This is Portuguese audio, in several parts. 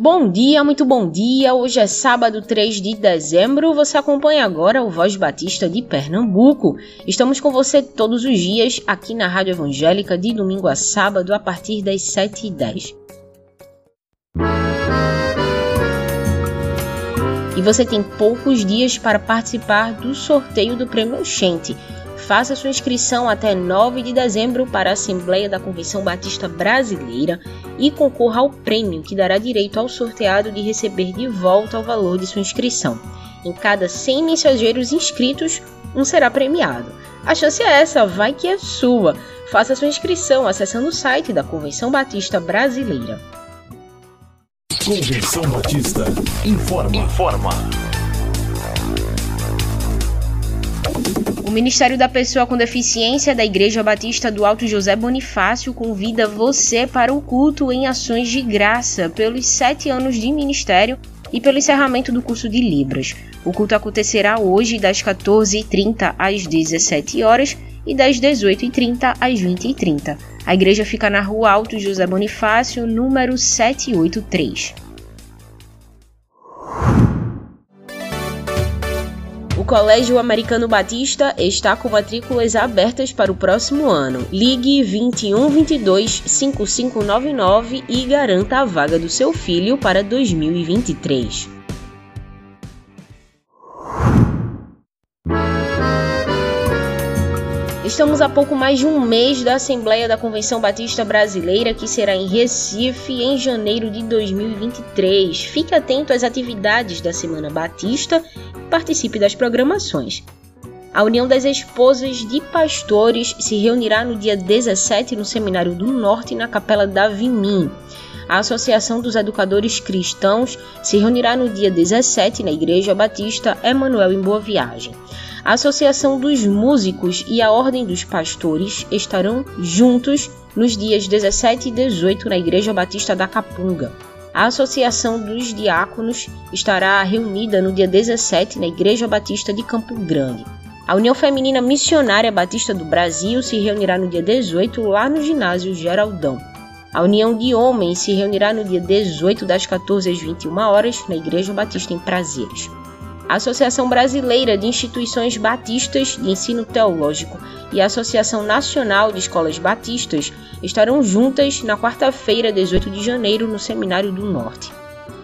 Bom dia, muito bom dia. Hoje é sábado 3 de dezembro. Você acompanha agora o Voz Batista de Pernambuco. Estamos com você todos os dias aqui na Rádio Evangélica, de domingo a sábado, a partir das 7h10. E você tem poucos dias para participar do sorteio do Prêmio Oxente. Faça sua inscrição até 9 de dezembro para a Assembleia da Convenção Batista Brasileira e concorra ao prêmio que dará direito ao sorteado de receber de volta o valor de sua inscrição. Em cada 100 mensageiros inscritos, um será premiado. A chance é essa, vai que é sua. Faça sua inscrição acessando o site da Convenção Batista Brasileira. Convenção Batista informa. Informa. O Ministério da Pessoa com Deficiência da Igreja Batista do Alto José Bonifácio convida você para o culto em ações de graça pelos sete anos de ministério e pelo encerramento do curso de Libras. O culto acontecerá hoje das 14h30 às 17 horas e das 18h30 às 20h30. A igreja fica na Rua Alto José Bonifácio, número 783. Colégio Americano Batista está com matrículas abertas para o próximo ano. Ligue 21 22 5599 e garanta a vaga do seu filho para 2023. Estamos a pouco mais de um mês da Assembleia da Convenção Batista Brasileira, que será em Recife em janeiro de 2023. Fique atento às atividades da Semana Batista e participe das programações. A União das Esposas de Pastores se reunirá no dia 17 no Seminário do Norte, na Capela da Vimim. A Associação dos Educadores Cristãos se reunirá no dia 17 na Igreja Batista Emanuel em Boa Viagem. A Associação dos Músicos e a Ordem dos Pastores estarão juntos nos dias 17 e 18 na Igreja Batista da Capunga. A Associação dos Diáconos estará reunida no dia 17 na Igreja Batista de Campo Grande. A União Feminina Missionária Batista do Brasil se reunirá no dia 18 lá no ginásio Geraldão. A União de Homens se reunirá no dia 18 das 14 às 21 horas na Igreja Batista em Prazeres. A Associação Brasileira de Instituições Batistas de Ensino Teológico e a Associação Nacional de Escolas Batistas estarão juntas na quarta-feira, 18 de janeiro, no Seminário do Norte.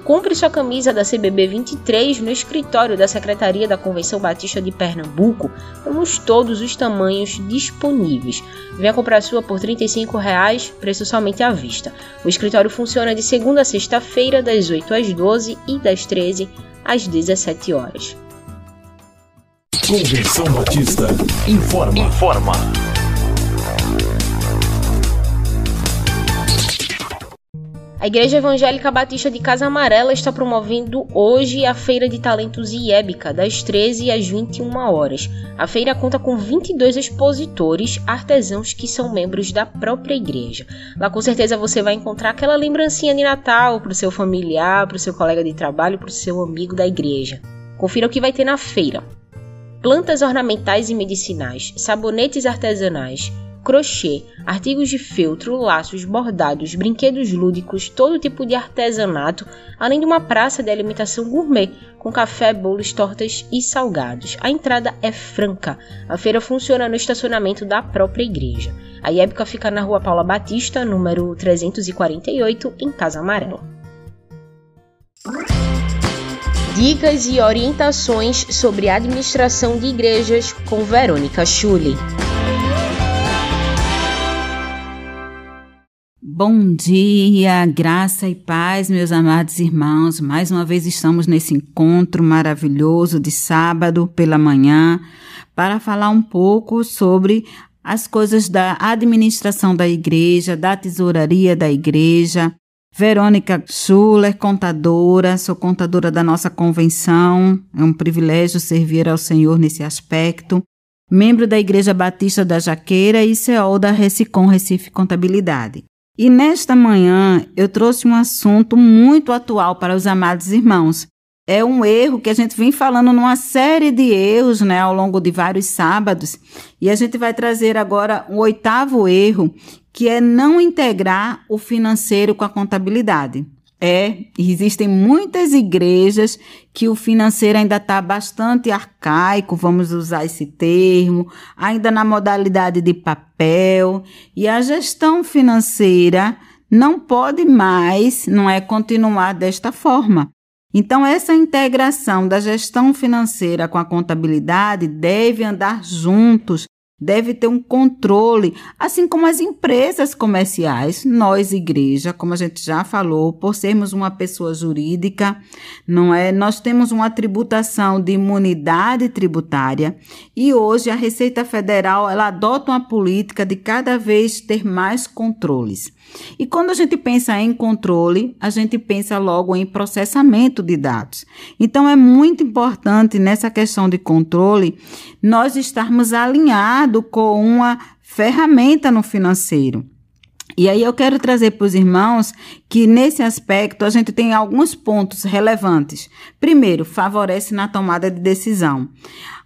Compre sua camisa da CBB 23 no escritório da Secretaria da Convenção Batista de Pernambuco. Temos todos os tamanhos disponíveis. Venha comprar sua por 35 reais, preço somente à vista. O escritório funciona de segunda a sexta-feira, das 8 às 12 e das 13 às 17 horas. Convenção Batista informa. Informa. A Igreja Evangélica Batista de Casa Amarela está promovendo hoje a Feira de Talentos IEBICA, das 13 às 21 horas. A feira conta com 22 expositores, artesãos que são membros da própria igreja. Lá com certeza você vai encontrar aquela lembrancinha de Natal para o seu familiar, para o seu colega de trabalho, para o seu amigo da igreja. Confira o que vai ter na feira. Plantas ornamentais e medicinais, sabonetes artesanais, crochê, artigos de feltro, laços, bordados, brinquedos lúdicos, todo tipo de artesanato, além de uma praça de alimentação gourmet com café, bolos, tortas e salgados. A entrada é franca. A feira funciona no estacionamento da própria igreja. A IEBCA fica na Rua Paula Batista, número 348, em Casa Amarela. Dicas e orientações sobre administração de igrejas com Verônica Schulli. Bom dia, graça e paz, meus amados irmãos. Mais uma vez estamos nesse encontro maravilhoso de sábado pela manhã para falar um pouco sobre as coisas da administração da igreja, da tesouraria da igreja. Verônica Schuller, contadora, sou contadora da nossa convenção. É um privilégio servir ao Senhor nesse aspecto. Membro da Igreja Batista da Jaqueira e CEO da Recicom Recife Contabilidade. E nesta manhã eu trouxe um assunto muito atual para os amados irmãos. É um erro que a gente vem falando numa série de erros, né, ao longo de vários sábados, e a gente vai trazer agora um oitavo erro, que é não integrar o financeiro com a contabilidade. É, existem muitas igrejas que o financeiro ainda está bastante arcaico, vamos usar esse termo, ainda na modalidade de papel, e a gestão financeira não pode mais, não é continuar desta forma. Então, essa integração da gestão financeira com a contabilidade deve andar juntos deve ter um controle, assim como as empresas comerciais, nós igreja, como a gente já falou, por sermos uma pessoa jurídica, não é? Nós temos uma tributação de imunidade tributária e hoje a Receita Federal, ela adota uma política de cada vez ter mais controles. E quando a gente pensa em controle, a gente pensa logo em processamento de dados. Então é muito importante nessa questão de controle nós estarmos alinhados com uma ferramenta no financeiro. E aí eu quero trazer para os irmãos que nesse aspecto a gente tem alguns pontos relevantes. Primeiro, favorece na tomada de decisão.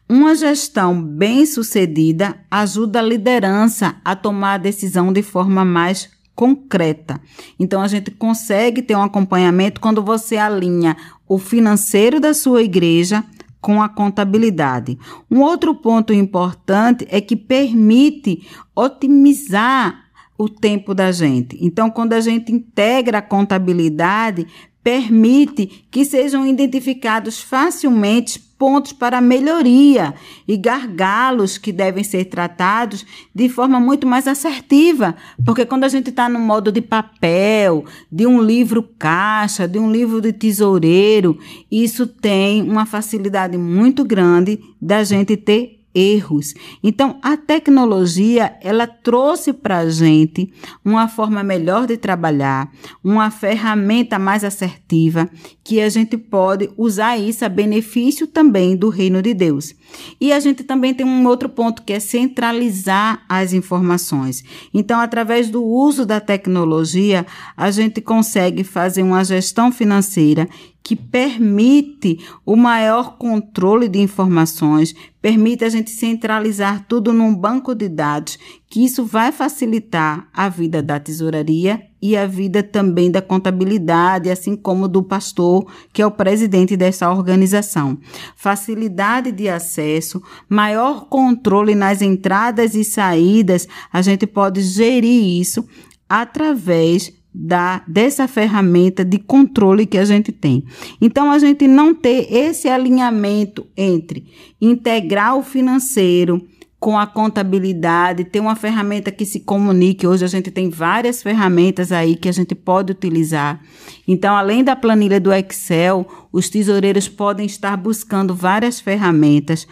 Uma gestão bem sucedida ajuda a liderança a tomar a decisão de forma mais concreta. Então a gente consegue ter um acompanhamento quando você alinha o financeiro da sua igreja com a contabilidade. Um outro ponto importante é que permite otimizar o tempo da gente. Então, quando a gente integra a contabilidade, permite que sejam identificados facilmente pontos para melhoria e gargalos que devem ser tratados de forma muito mais assertiva, porque quando a gente está no modo de papel, de um livro caixa, de um livro de tesoureiro, isso tem uma facilidade muito grande da gente ter erros. Então, a tecnologia, ela trouxe para a gente uma forma melhor de trabalhar, uma ferramenta mais assertiva, que a gente pode usar isso a benefício também do reino de Deus. E a gente também tem um outro ponto que é centralizar as informações. Então, através do uso da tecnologia, a gente consegue fazer uma gestão financeira que permite o maior controle de informações, permite a gente centralizar tudo num banco de dados, que isso vai facilitar a vida da tesouraria e a vida também da contabilidade, assim como do pastor, que é o presidente dessa organização. Facilidade de acesso, maior controle nas entradas e saídas, a gente pode gerir isso através da dessa ferramenta de controle que a gente tem. Então a gente não ter esse alinhamento entre integrar o financeiro com a contabilidade, ter uma ferramenta que se comunique. Hoje a gente tem várias ferramentas aí que a gente pode utilizar. Então, além da planilha do Excel, os tesoureiros podem estar buscando várias ferramentas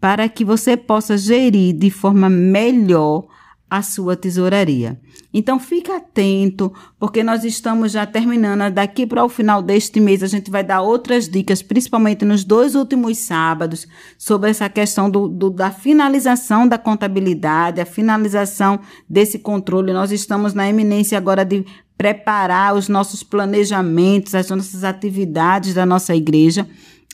para que você possa gerir de forma melhor a sua tesouraria. Então fique atento, porque nós estamos já terminando. Daqui para o final deste mês, a gente vai dar outras dicas, principalmente nos dois últimos sábados, sobre essa questão do, do, da finalização da contabilidade, a finalização desse controle. Nós estamos na eminência agora de preparar os nossos planejamentos, as nossas atividades da nossa igreja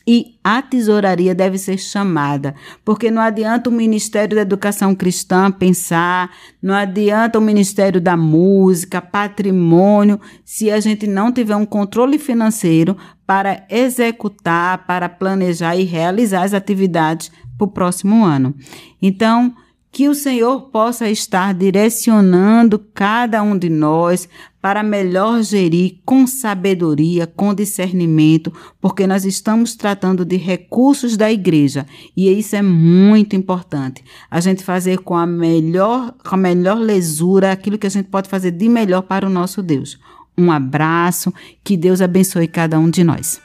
e a tesouraria deve ser chamada, porque não adianta o Ministério da Educação Cristã pensar, não adianta o Ministério da Música, Patrimônio, se a gente não tiver um controle financeiro para executar, para planejar e realizar as atividades para o próximo ano. Então, que o Senhor possa estar direcionando cada um de nós para melhor gerir com sabedoria, com discernimento, porque nós estamos tratando de recursos da igreja e isso é muito importante. A gente fazer com a melhor, com a melhor lesura aquilo que a gente pode fazer de melhor para o nosso Deus. Um abraço, que Deus abençoe cada um de nós.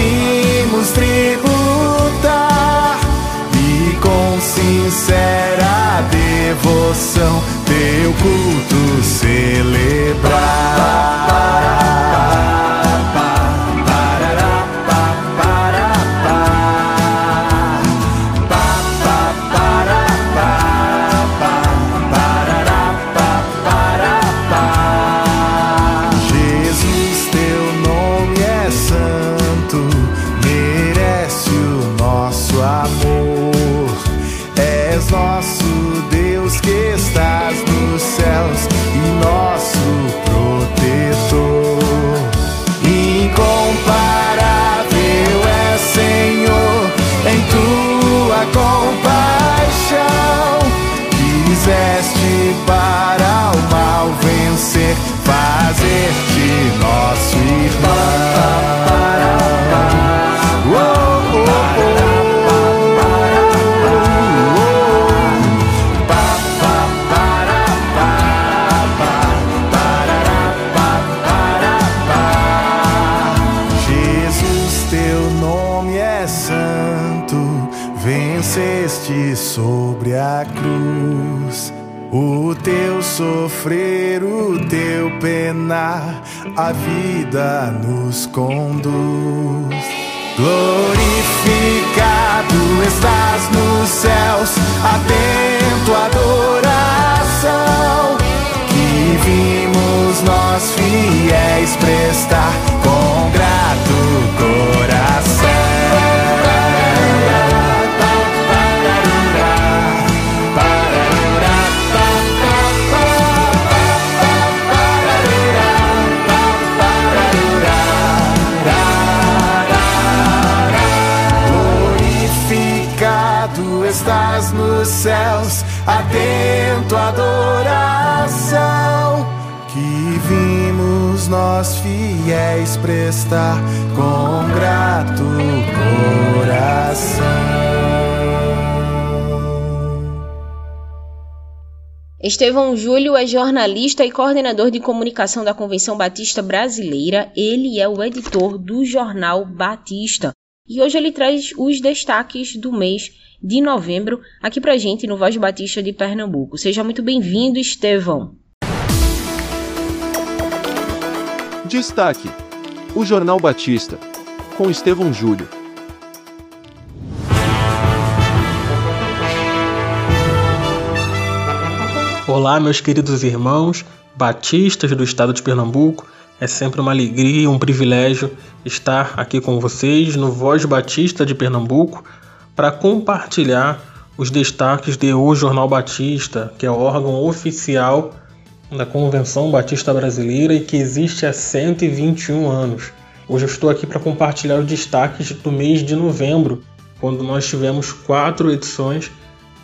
Vimos tributar e com sincera devoção teu culto sofrer, a vida nos conduz. Glorificado estás nos céus, atento à adoração que vimos nós fiéis prestar prestar com grato coração. Estevão Júlio é jornalista e coordenador de comunicação da Convenção Batista Brasileira. Ele é o editor do jornal Batista. E hoje ele traz os destaques do mês de novembro aqui pra gente no Voz Batista de Pernambuco. Seja muito bem-vindo, Estevão. Destaque: O Jornal Batista, com Estevão Júlio. Olá, meus queridos irmãos batistas do estado de Pernambuco. É sempre uma alegria e um privilégio estar aqui com vocês no Voz Batista de Pernambuco para compartilhar os destaques de O Jornal Batista, que é o órgão oficial da Convenção Batista Brasileira e que existe há 121 anos. Hoje eu estou aqui para compartilhar os destaques do mês de novembro, quando nós tivemos quatro edições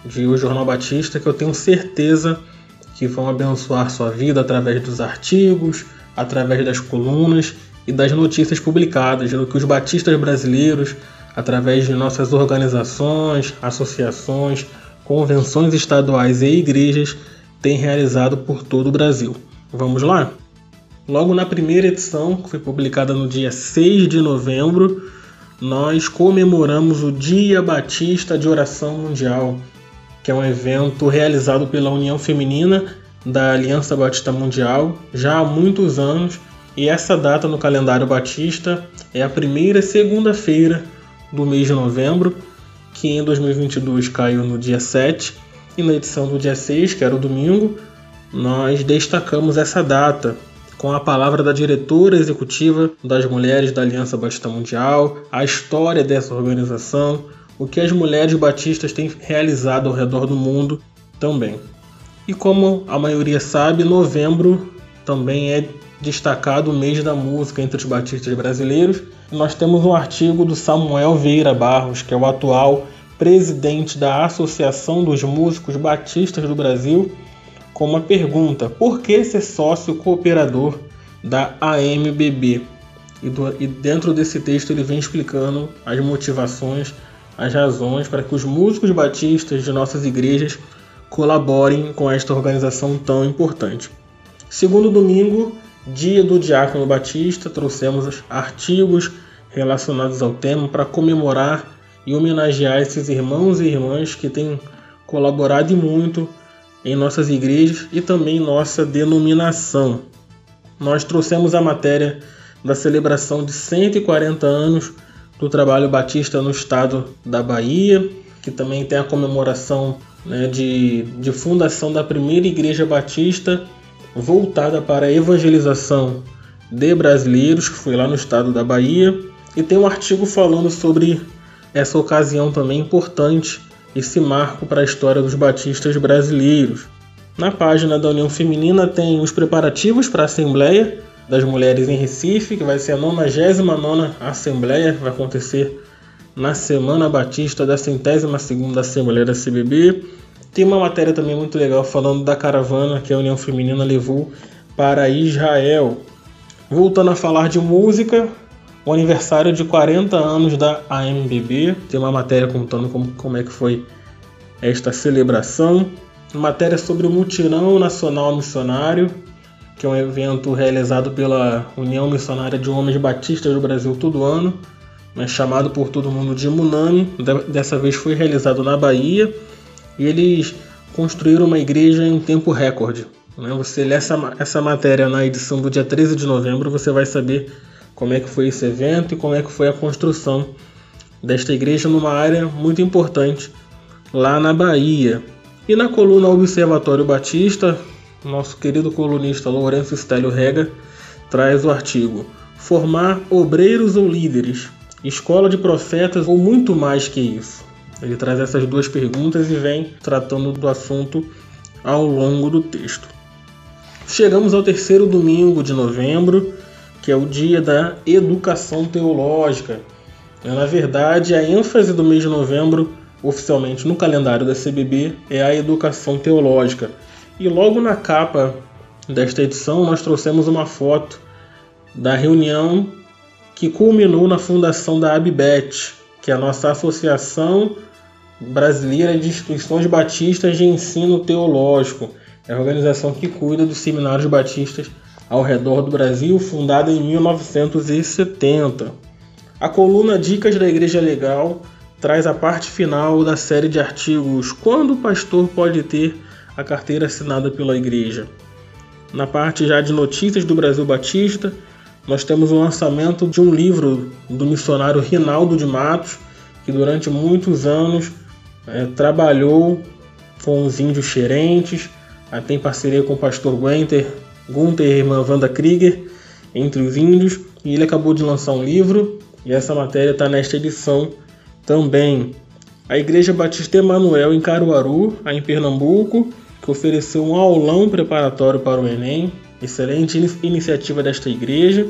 de O Jornal Batista que eu tenho certeza que vão abençoar sua vida através dos artigos, através das colunas e das notícias publicadas, do que os batistas brasileiros através de nossas organizações, associações, convenções estaduais e igrejas, tem realizado por todo o Brasil. Vamos lá? Logo na primeira edição, que foi publicada no dia 6 de novembro, nós comemoramos o Dia Batista de Oração Mundial, que é um evento realizado pela União Feminina da Aliança Batista Mundial já há muitos anos, e essa data no calendário batista é a primeira segunda-feira do mês de novembro, que em 2022 caiu no dia 7, e na edição do dia 6, que era o domingo, nós destacamos essa data com a palavra da diretora executiva das Mulheres da Aliança Batista Mundial, a história dessa organização, o que as mulheres batistas têm realizado ao redor do mundo também. E como a maioria sabe, novembro também é destacado o mês da música entre os batistas brasileiros. Nós temos um artigo do Samuel Vieira Barros, que é o atual presidente da Associação dos Músicos Batistas do Brasil, com uma pergunta: por que ser sócio cooperador da AMBB? E, do, e dentro desse texto ele vem explicando as motivações, as razões para que os músicos batistas de nossas igrejas colaborem com esta organização tão importante. Segundo domingo, dia do Diácono Batista, trouxemos artigos relacionados ao tema para comemorar e homenagear esses irmãos e irmãs que têm colaborado muito em nossas igrejas e também nossa denominação. Nós trouxemos a matéria da celebração de 140 anos do trabalho batista no estado da Bahia, que também tem a comemoração né, de, de fundação da primeira igreja batista voltada para a evangelização de brasileiros, que foi lá no estado da Bahia, e tem um artigo falando sobre essa ocasião também importante, esse marco para a história dos batistas brasileiros. Na página da União Feminina tem os preparativos para a Assembleia das Mulheres em Recife, que vai ser a 99 Assembleia, vai acontecer na Semana Batista da centésima segunda Assembleia da CBB. Tem uma matéria também muito legal falando da caravana que a União Feminina levou para Israel. Voltando a falar de música, o aniversário de 40 anos da AMBB. Tem uma matéria contando como, como é que foi esta celebração. Matéria sobre o Mutirão Nacional Missionário, que é um evento realizado pela União Missionária de Homens Batistas do Brasil todo ano, né, chamado por todo mundo de Munami. Dessa vez foi realizado na Bahia e eles construíram uma igreja em tempo recorde. Né? Você lê essa, essa matéria na edição do dia 13 de novembro, você vai saber como é que foi esse evento e como é que foi a construção desta igreja numa área muito importante lá na Bahia. E na coluna Observatório Batista, nosso querido colunista Lourenço Stélio Rega traz o artigo Formar obreiros ou líderes, escola de profetas ou muito mais que isso. Ele traz essas duas perguntas e vem tratando do assunto ao longo do texto. Chegamos ao terceiro domingo de novembro que é o dia da educação teológica. É, na verdade, a ênfase do mês de novembro, oficialmente no calendário da CBB, é a educação teológica. E logo na capa desta edição, nós trouxemos uma foto da reunião que culminou na fundação da ABBET, que é a nossa Associação Brasileira de Instituições Batistas de Ensino Teológico. É a organização que cuida dos seminários batistas ao redor do Brasil, fundada em 1970. A coluna Dicas da Igreja Legal traz a parte final da série de artigos Quando o pastor pode ter a carteira assinada pela igreja. Na parte já de notícias do Brasil Batista, nós temos o lançamento de um livro do missionário Rinaldo de Matos, que durante muitos anos é, trabalhou com os índios xerentes, tem parceria com o pastor Guenter Gunther e irmã Wanda Krieger, entre os índios, e ele acabou de lançar um livro, e essa matéria está nesta edição também. A Igreja Batista Emanuel em Caruaru, em Pernambuco, que ofereceu um aulão preparatório para o Enem, excelente iniciativa desta igreja.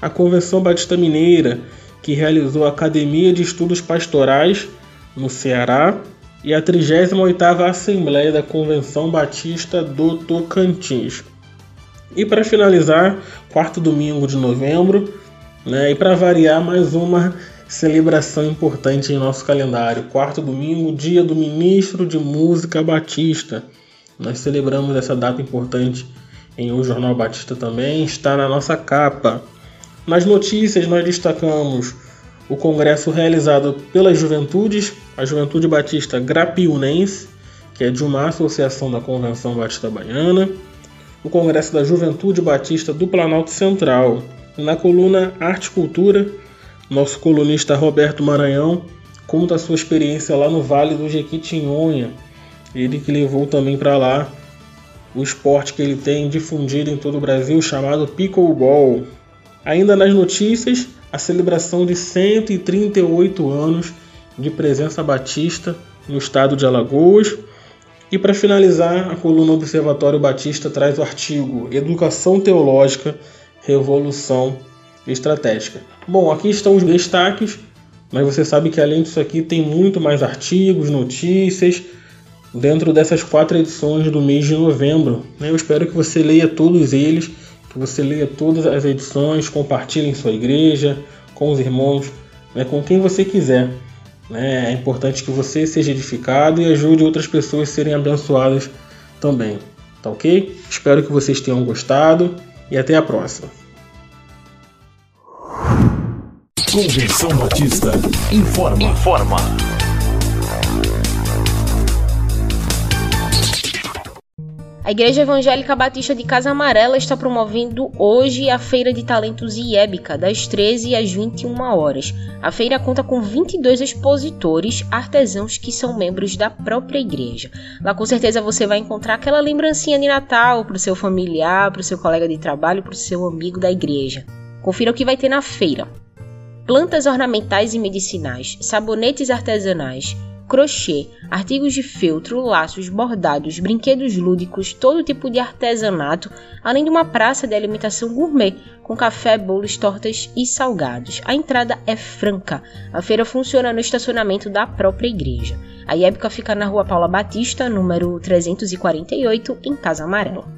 A Convenção Batista Mineira, que realizou a Academia de Estudos Pastorais no Ceará, e a 38ª Assembleia da Convenção Batista do Tocantins. E para finalizar, quarto domingo de novembro, né, e para variar, mais uma celebração importante em nosso calendário. Quarto domingo, dia do ministro de música Batista. Nós celebramos essa data importante em O Jornal Batista também, está na nossa capa. Nas notícias, nós destacamos o congresso realizado pelas juventudes, a Juventude Batista Grapiunense, que é de uma associação da Convenção Batista Baiana o Congresso da Juventude Batista do Planalto Central. Na coluna Arte e Cultura, nosso colunista Roberto Maranhão conta a sua experiência lá no Vale do Jequitinhonha. Ele que levou também para lá o esporte que ele tem difundido em todo o Brasil chamado pickleball. Ainda nas notícias, a celebração de 138 anos de presença batista no estado de Alagoas e para finalizar, a coluna Observatório Batista traz o artigo Educação Teológica, Revolução Estratégica. Bom, aqui estão os destaques, mas você sabe que além disso aqui tem muito mais artigos, notícias dentro dessas quatro edições do mês de novembro. Né? Eu espero que você leia todos eles, que você leia todas as edições, compartilhe em sua igreja, com os irmãos, né? com quem você quiser. Né? É importante que você seja edificado e ajude outras pessoas a serem abençoadas também. Tá ok? Espero que vocês tenham gostado e até a próxima. Convenção Batista informa. Informa. A Igreja Evangélica Batista de Casa Amarela está promovendo hoje a Feira de Talentos IEBICA, das 13 às 21 horas. A feira conta com 22 expositores, artesãos que são membros da própria igreja. Lá com certeza você vai encontrar aquela lembrancinha de Natal para o seu familiar, para o seu colega de trabalho, para o seu amigo da igreja. Confira o que vai ter na feira. Plantas ornamentais e medicinais, sabonetes artesanais, crochê, artigos de feltro, laços, bordados, brinquedos lúdicos, todo tipo de artesanato, além de uma praça de alimentação gourmet com café, bolos, tortas e salgados. A entrada é franca. A feira funciona no estacionamento da própria igreja. A IEBCA fica na Rua Paula Batista, número 348, em Casa Amarela.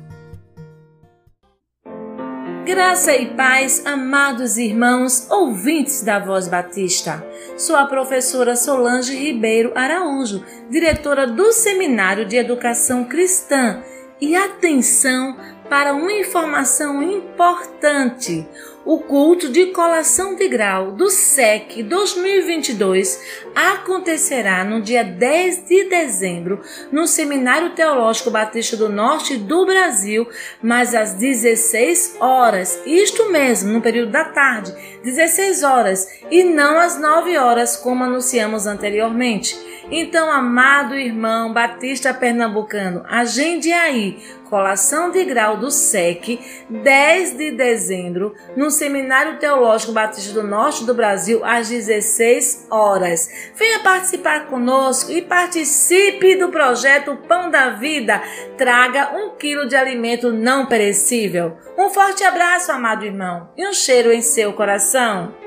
Graça e paz, amados irmãos, ouvintes da Voz Batista. Sou a professora Solange Ribeiro Araújo, diretora do Seminário de Educação Cristã. E atenção para uma informação importante o culto de colação de grau do SEC 2022 acontecerá no dia 10 de dezembro no Seminário Teológico Batista do Norte do Brasil, mas às 16 horas, isto mesmo, no período da tarde, 16 horas, e não às 9 horas, como anunciamos anteriormente. Então, amado irmão Batista Pernambucano, agende aí colação de grau do SEC, 10 de dezembro, no Seminário Teológico Batista do Norte do Brasil, às 16 horas. Venha participar conosco e participe do projeto Pão da Vida. Traga um quilo de alimento não perecível. Um forte abraço, amado irmão, e um cheiro em seu coração.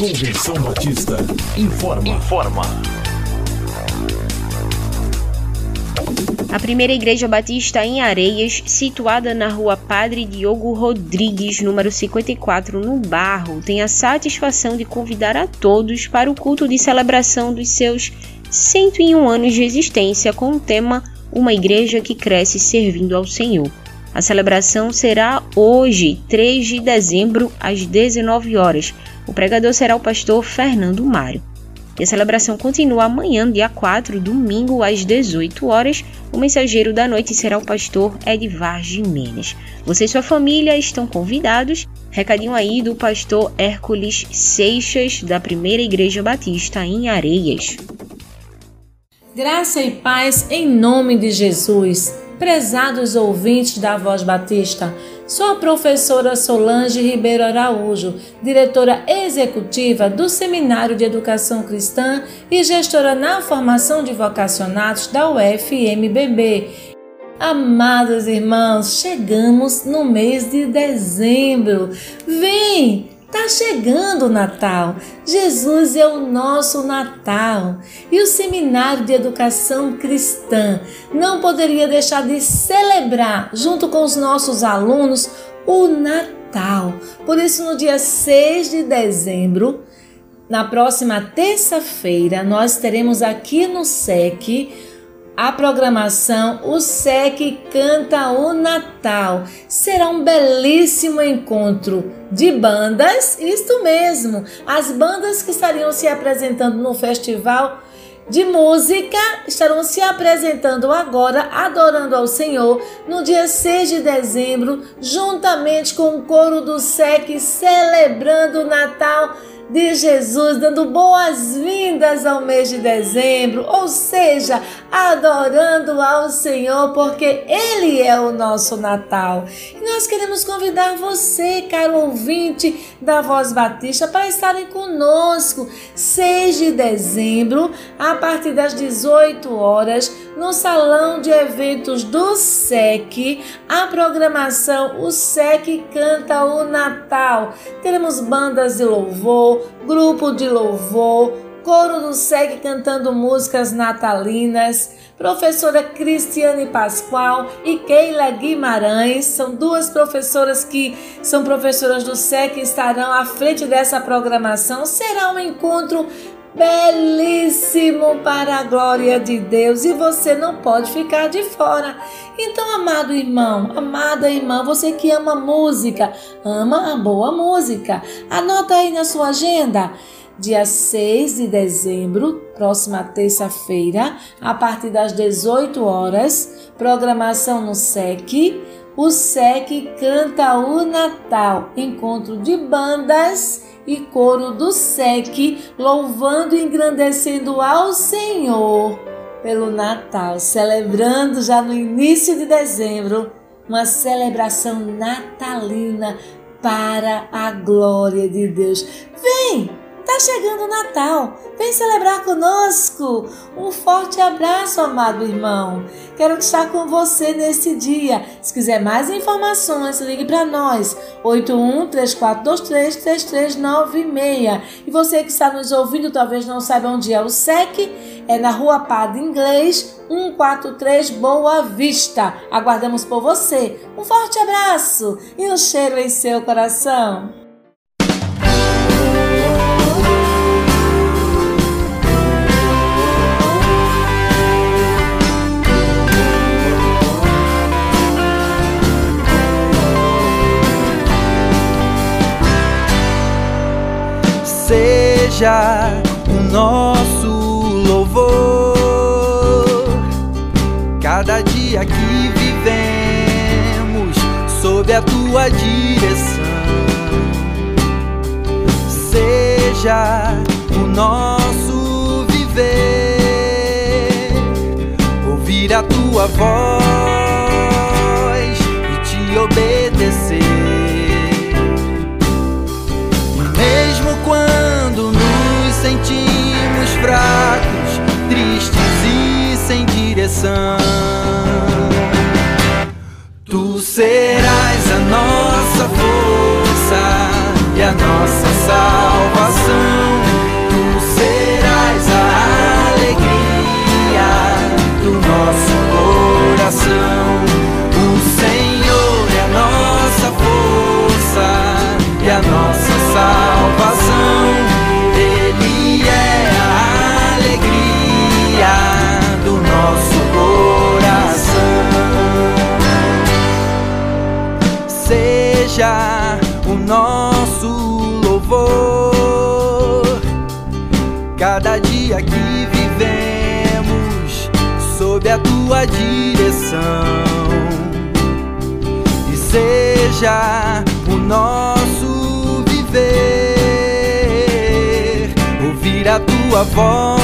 Convenção Batista informa. Informa. A primeira igreja batista em Areias, situada na rua Padre Diogo Rodrigues, número 54, no Barro, tem a satisfação de convidar a todos para o culto de celebração dos seus 101 anos de existência com o tema Uma Igreja que Cresce Servindo ao Senhor. A celebração será hoje, 3 de dezembro, às 19 horas. O pregador será o pastor Fernando Mário. E a celebração continua amanhã, dia 4, domingo, às 18 horas. O mensageiro da noite será o pastor Edvar Jimenez. Você e sua família estão convidados. Recadinho aí do pastor Hércules Seixas, da Primeira Igreja Batista em Areias. Graça e paz em nome de Jesus. Prezados ouvintes da Voz Batista, sou a professora Solange Ribeiro Araújo, diretora executiva do Seminário de Educação Cristã e gestora na formação de vocacionados da UFMBB. Amados irmãos, chegamos no mês de dezembro. Vem! Tá chegando o Natal. Jesus é o nosso Natal. E o Seminário de Educação Cristã não poderia deixar de celebrar, junto com os nossos alunos, o Natal. Por isso, no dia 6 de dezembro, na próxima terça-feira, nós teremos aqui no SEC a programação O SEC Canta o Natal. Será um belíssimo encontro de bandas, isto mesmo, as bandas que estariam se apresentando no festival de música estarão se apresentando agora, adorando ao Senhor, no dia 6 de dezembro, juntamente com o coro do SEC, celebrando o Natal de Jesus, dando boas-vindas ao mês de dezembro, ou seja, adorando ao Senhor, porque Ele é o nosso Natal. E nós queremos convidar você, caro ouvinte da Voz Batista, para estarem conosco, 6 de dezembro, a partir das 18 horas, no Salão de Eventos do SEC, a programação O SEC Canta o Natal. Teremos bandas de louvor, grupo de louvor, coro do SEG cantando músicas natalinas, professora Cristiane Pascoal e Keila Guimarães, são duas professoras que são professoras do SEC e estarão à frente dessa programação. Será um encontro belíssimo para a glória de Deus e você não pode ficar de fora. Então, amado irmão, amada irmã, você que ama música, ama a boa música, anota aí na sua agenda dia 6 de dezembro, próxima terça-feira, a partir das 18 horas, programação no SEC. O SEC canta o Natal, encontro de bandas e coro do SEC, louvando e engrandecendo ao Senhor pelo Natal, celebrando já no início de dezembro uma celebração natalina para a glória de Deus. Vem! Tá chegando o Natal. Vem celebrar conosco. Um forte abraço, amado irmão. Quero estar com você nesse dia. Se quiser mais informações, ligue para nós. 8134233396. E você que está nos ouvindo, talvez não saiba onde é o SEC, é na Rua Padre Inglês, 143 Boa Vista. Aguardamos por você. Um forte abraço e um cheiro em seu coração. Seja o nosso louvor. Cada dia que vivemos sob a tua direção, seja o nosso viver, ouvir a tua voz fracos, tristes e sem direção. Tu serás a nossa força e a nossa salvação. Tua voz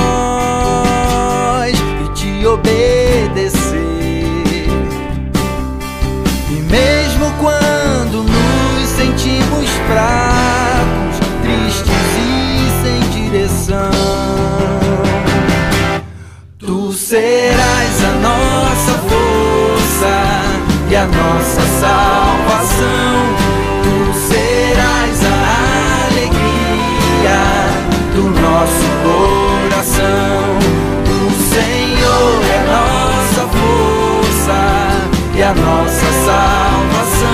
obedecer. E mesmo quando nos sentimos fracos, tristes e sem direção, tu serás a nossa força e a nossa salvação. A nossa salvação.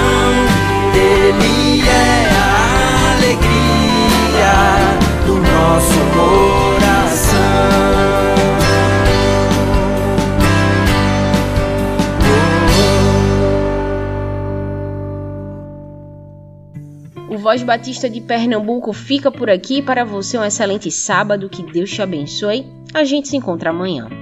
Ele é a alegria do nosso coração. O Voz Batista de Pernambuco fica por aqui. Para você, um excelente sábado. Que Deus te abençoe. A gente se encontra amanhã.